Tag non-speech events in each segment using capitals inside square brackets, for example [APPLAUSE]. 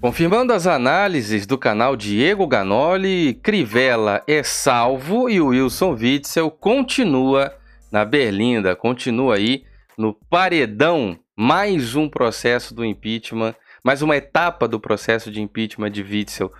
Confirmando as análises do canal Diego Ganoli, Crivella é salvo e o Wilson Witzel continua na Berlinda, continua aí no paredão. Mais um processo do impeachment, mais uma etapa do processo de impeachment de Witzel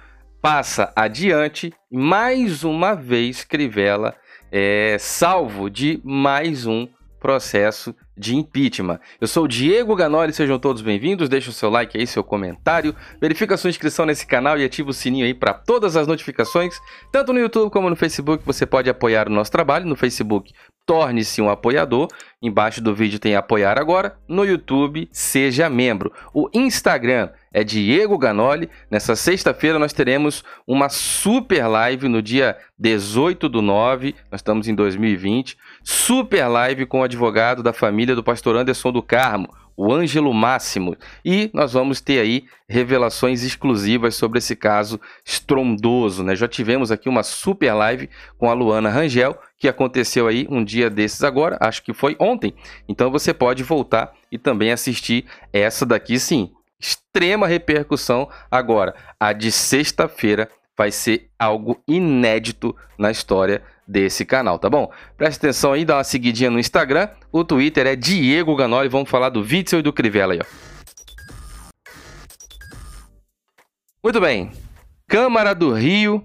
passa adiante. Mais uma vez, Crivella é salvo de mais um processo de impeachment. Eu sou o Diego Ganoli, sejam todos bem-vindos. Deixa o seu like aí, seu comentário, verifica a sua inscrição nesse canal e ativa o sininho aí para todas as notificações, tanto no YouTube como no Facebook. Você pode apoiar o nosso trabalho no Facebook. Torne-se um apoiador. Embaixo do vídeo tem apoiar agora. No YouTube, seja membro. O Instagram é Diego Ganoli. Nessa sexta-feira nós teremos uma super live no dia 18 do 9, nós estamos em 2020. Super live com o advogado da família do pastor Anderson do Carmo, o Ângelo Máximo. E nós vamos ter aí revelações exclusivas sobre esse caso estrondoso, né? Já tivemos aqui uma super live com a Luana Rangel, que aconteceu aí um dia desses agora, acho que foi ontem. Então você pode voltar e também assistir essa daqui sim, extrema repercussão. Agora, a de sexta-feira vai ser algo inédito na história desse canal, tá bom? Presta atenção aí, dá uma seguidinha no Instagram. O Twitter é Diego Ganoli. Vamos falar do Witzel e do Crivella aí, ó. Muito bem. Câmara do Rio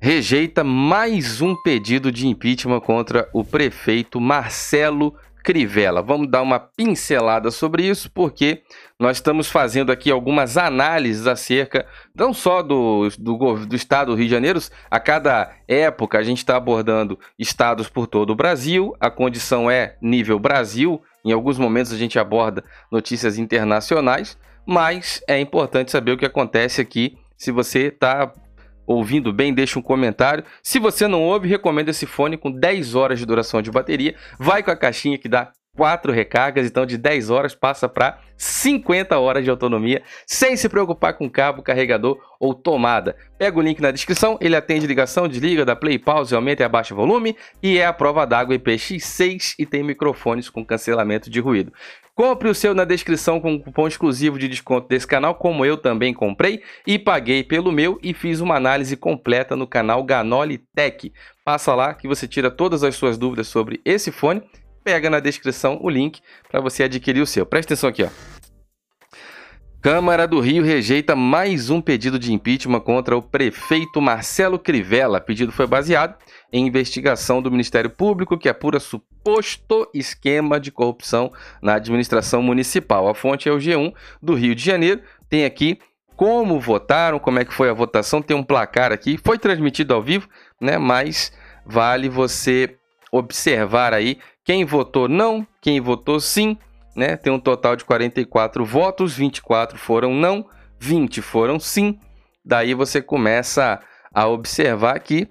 rejeita mais um pedido de impeachment contra o prefeito Marcelo Crivella. Vamos dar uma pincelada sobre isso, porque nós estamos fazendo aqui algumas análises acerca não só do, do, do estado do Rio de Janeiro, a cada época a gente está abordando estados por todo o Brasil, a condição é nível Brasil, em alguns momentos a gente aborda notícias internacionais, mas é importante saber o que acontece aqui. Se você está ouvindo bem, deixa um comentário. Se você não ouve, recomendo esse fone com 10 horas de duração de bateria. Vai com a caixinha que dá 4 recargas, então de 10 horas passa para 50 horas de autonomia, sem se preocupar com cabo, carregador ou tomada. Pega o link na descrição, ele atende ligação, desliga, dá play, pause, aumenta e abaixa o volume e é a prova d'água IPX6 e tem microfones com cancelamento de ruído. Compre o seu na descrição com um cupom exclusivo de desconto desse canal, como eu também comprei e paguei pelo meu e fiz uma análise completa no canal Ganoli Tech. Passa lá que você tira todas as suas dúvidas sobre esse fone, pega na descrição o link para você adquirir o seu. Presta atenção aqui, ó. Câmara do Rio rejeita mais um pedido de impeachment contra o prefeito Marcelo Crivella. Pedido foi baseado em investigação do Ministério Público que apura suposto esquema de corrupção na administração municipal. A fonte é o G1 do Rio de Janeiro. Tem aqui como votaram, como é que foi a votação, tem um placar aqui. Foi transmitido ao vivo, né? Mas vale você observar aí quem votou não, quem votou sim né? Tem um total de 44 votos, 24 foram não, 20 foram sim. Daí você começa a observar que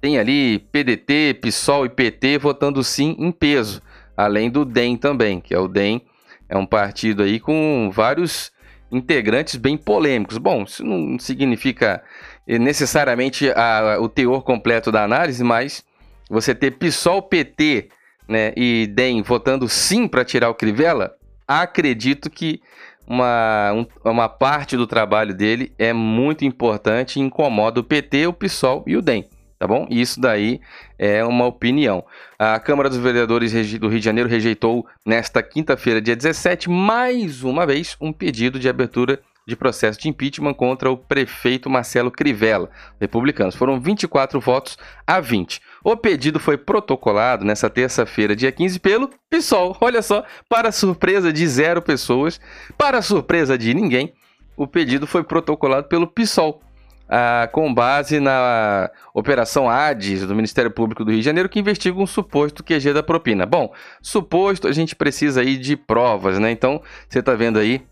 tem ali PDT, PSOL e PT votando sim em peso, além do DEM também, que é o DEM, é um partido aí com vários integrantes bem polêmicos. Bom, isso não significa necessariamente a, o teor completo da análise, mas você ter PSOL, PT né, e DEM votando sim para tirar o Crivella, acredito que uma, um, uma parte do trabalho dele é muito importante e incomoda o PT, o PSOL e o DEM. Tá bom? Isso daí é uma opinião. A Câmara dos Vereadores do Rio de Janeiro rejeitou nesta quinta-feira, dia 17, mais uma vez um pedido de abertura de processo de impeachment contra o prefeito Marcelo Crivella, republicanos. Foram 24 votos a 20. O pedido foi protocolado nessa terça-feira, dia 15, pelo PSOL. Olha só, para surpresa de zero pessoas, para surpresa de ninguém, o pedido foi protocolado pelo PSOL. Ah, com base na Operação ADES do Ministério Público do Rio de Janeiro, que investiga um suposto QG da propina. Bom, suposto, a gente precisa aí de provas, né? Então, você está vendo aí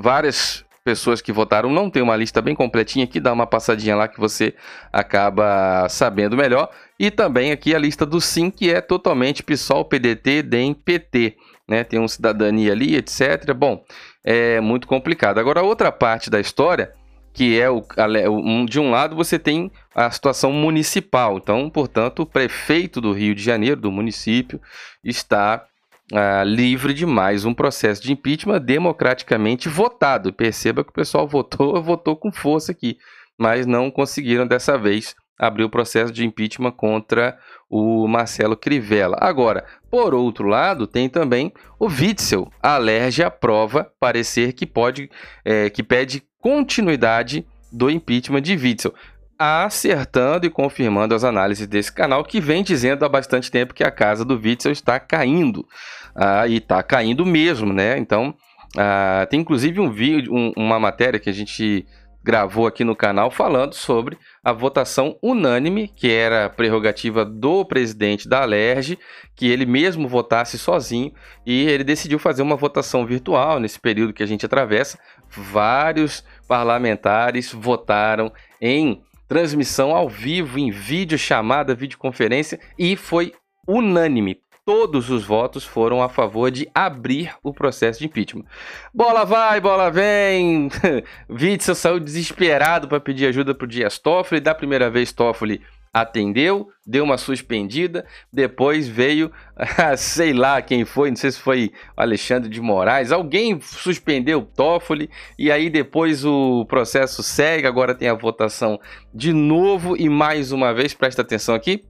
várias pessoas que votaram não tem uma lista bem completinha aqui, dá uma passadinha lá que você acaba sabendo melhor. E também aqui a lista do sim, que é totalmente PSOL, PDT, DEM, PT. Né? Tem um cidadania ali, etc. Bom, é muito complicado. Agora, outra parte da história, que é o, de um lado você tem a situação municipal. Então, portanto, o prefeito do Rio de Janeiro, do município, está ah, livre de mais um processo de impeachment democraticamente votado. Perceba que o pessoal votou, [LAUGHS] votou com força aqui, mas não conseguiram dessa vez abrir o processo de impeachment contra o Marcelo Crivella. Agora, por outro lado, tem também o Witzel, alerge à prova, parecer que pode, é, que pede continuidade do impeachment de Witzel acertando e confirmando as análises desse canal, que vem dizendo há bastante tempo que a casa do Witzel está caindo. Ah, e está caindo mesmo, né? Então, ah, tem inclusive um vídeo, um, uma matéria que a gente gravou aqui no canal falando sobre a votação unânime, que era prerrogativa do presidente da Alerj, que ele mesmo votasse sozinho, e ele decidiu fazer uma votação virtual nesse período que a gente atravessa. Vários parlamentares votaram em transmissão ao vivo, em vídeo chamada, videoconferência, e foi unânime. Todos os votos foram a favor de abrir o processo de impeachment. Bola vai, bola vem. [LAUGHS] Witzel saiu desesperado para pedir ajuda para o Dias Toffoli. Da primeira vez, Toffoli atendeu, deu uma suspendida, depois veio, [LAUGHS] sei lá quem foi, não sei se foi Alexandre de Moraes, alguém suspendeu o Toffoli e aí depois o processo segue, agora tem a votação de novo e mais uma vez, presta atenção aqui,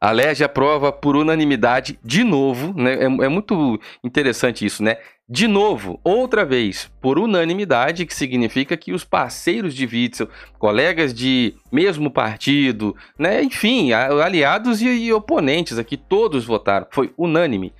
a LERJ aprova por unanimidade de novo, né? É, é, muito interessante isso, né? De novo, outra vez, por unanimidade, que significa que os parceiros de Witzel, colegas de mesmo partido, né? Enfim, aliados e, e oponentes aqui, todos votaram. Foi unânime.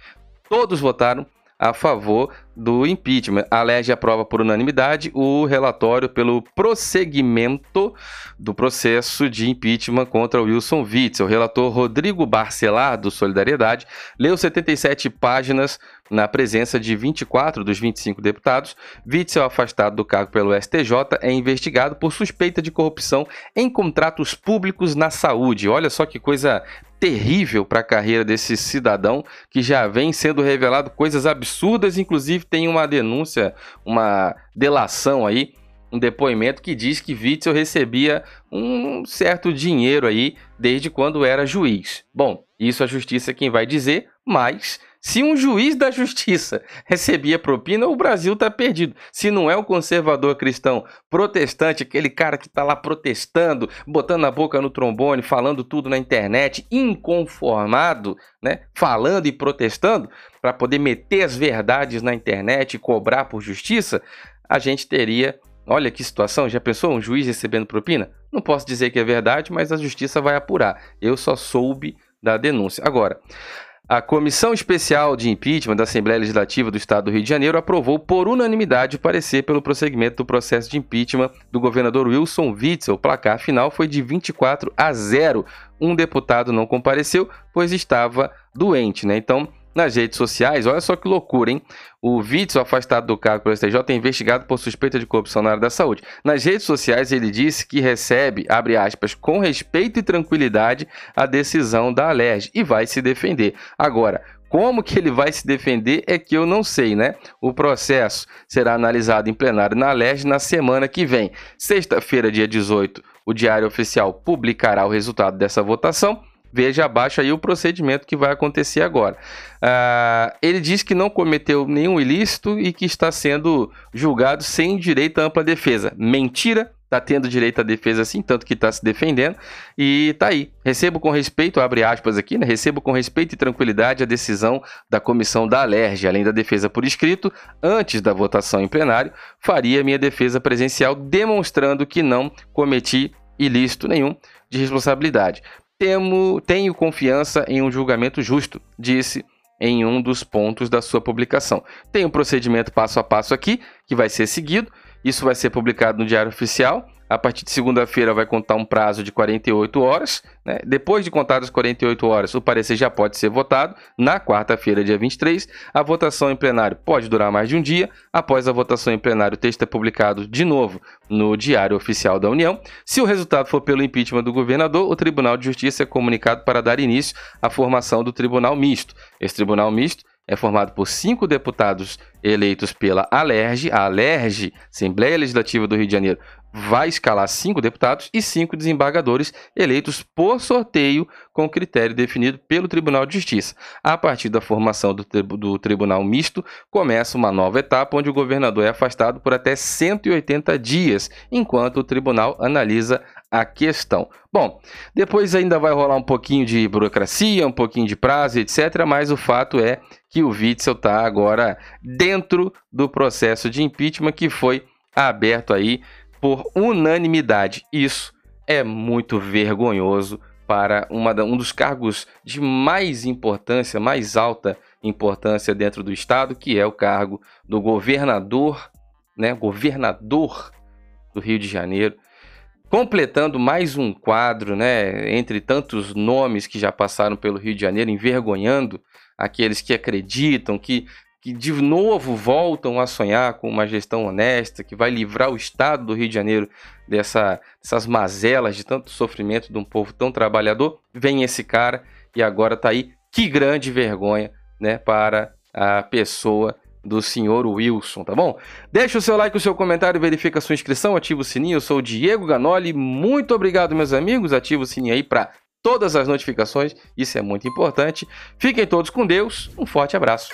Todos votaram a favor do impeachment. A LERJ aprova por unanimidade o relatório pelo prosseguimento do processo de impeachment contra Wilson Witzel. O relator Rodrigo Barcelar, do Solidariedade, leu 77 páginas na presença de 24 dos 25 deputados. Witzel, afastado do cargo pelo STJ, é investigado por suspeita de corrupção em contratos públicos na saúde. Olha só que coisa terrível para a carreira desse cidadão que já vem sendo revelado coisas absurdas, inclusive tem uma denúncia, uma delação aí, um depoimento que diz que Witzel recebia um certo dinheiro aí desde quando era juiz. Bom, isso a justiça é quem vai dizer, mas se um juiz da justiça [LAUGHS] recebia propina, o Brasil está perdido. Se não é o conservador cristão protestante, aquele cara que está lá protestando, botando a boca no trombone, falando tudo na internet, inconformado, né? falando e protestando, para poder meter as verdades na internet e cobrar por justiça, a gente teria. Olha que situação, já pensou um juiz recebendo propina? Não posso dizer que é verdade, mas a justiça vai apurar. Eu só soube da denúncia. Agora, a Comissão Especial de Impeachment da Assembleia Legislativa do Estado do Rio de Janeiro aprovou por unanimidade o parecer pelo prosseguimento do processo de impeachment do governador Wilson Witzel. O placar final foi de 24 a 0. Um deputado não compareceu, pois estava doente, né? Então, nas redes sociais. Olha só que loucura, hein? O Witzel, afastado do cargo pelo STJ, é investigado por suspeita de corrupção na área da saúde. Nas redes sociais, ele disse que recebe, abre aspas, com respeito e tranquilidade a decisão da Alerj e vai se defender. Agora, como que ele vai se defender é que eu não sei, né? O processo será analisado em plenário na Alerj na semana que vem. Sexta-feira, dia 18, o Diário Oficial publicará o resultado dessa votação Veja abaixo aí o procedimento que vai acontecer agora. Uh, ele diz que não cometeu nenhum ilícito e que está sendo julgado sem direito à ampla defesa. Mentira, está tendo direito à defesa sim, tanto que está se defendendo. E tá aí. Recebo com respeito, abre aspas aqui, né? Recebo com respeito e tranquilidade a decisão da comissão da Alerj, além da defesa por escrito, antes da votação em plenário, faria minha defesa presencial demonstrando que não cometi ilícito nenhum de responsabilidade. Temo, tenho confiança em um julgamento justo, disse em um dos pontos da sua publicação. Tem um procedimento passo a passo aqui que vai ser seguido. Isso vai ser publicado no Diário Oficial a partir de segunda-feira vai contar um prazo de 48 horas. Né? Depois de contadas 48 horas, o parecer já pode ser votado. Na quarta-feira, dia 23, a votação em plenário pode durar mais de um dia. Após a votação em plenário, o texto é publicado de novo no Diário Oficial da União. Se o resultado for pelo impeachment do governador, o Tribunal de Justiça é comunicado para dar início à formação do Tribunal Misto. Esse Tribunal Misto é formado por cinco deputados eleitos pela Alerj. A Alerj, Assembleia Legislativa do Rio de Janeiro, vai escalar cinco deputados e cinco desembargadores eleitos por sorteio com critério definido pelo Tribunal de Justiça. A partir da formação do, do, Tribunal Misto, começa uma nova etapa onde o governador é afastado por até 180 dias, enquanto o tribunal analisa a questão. Bom, depois ainda vai rolar um pouquinho de burocracia, um pouquinho de prazo, etc. Mas o fato é que o Witzel está agora dentro do processo de impeachment que foi aberto aí por unanimidade. Isso é muito vergonhoso para uma, um dos cargos de mais importância, mais alta importância dentro do Estado, que é o cargo do governador, né, governador do Rio de Janeiro, completando mais um quadro, né, entre tantos nomes que já passaram pelo Rio de Janeiro, envergonhando aqueles que acreditam que que de novo voltam a sonhar com uma gestão honesta, que vai livrar o Estado do Rio de Janeiro dessa, dessas mazelas de tanto sofrimento de um povo tão trabalhador, vem esse cara e agora está aí. Que grande vergonha né, para a pessoa do senhor Wilson, tá bom? Deixa o seu like, o seu comentário, verifica a sua inscrição, ativa o sininho. Eu sou o Diego Ganoli. Muito obrigado, meus amigos. Ativa o sininho aí para todas as notificações. Isso é muito importante. Fiquem todos com Deus. Um forte abraço.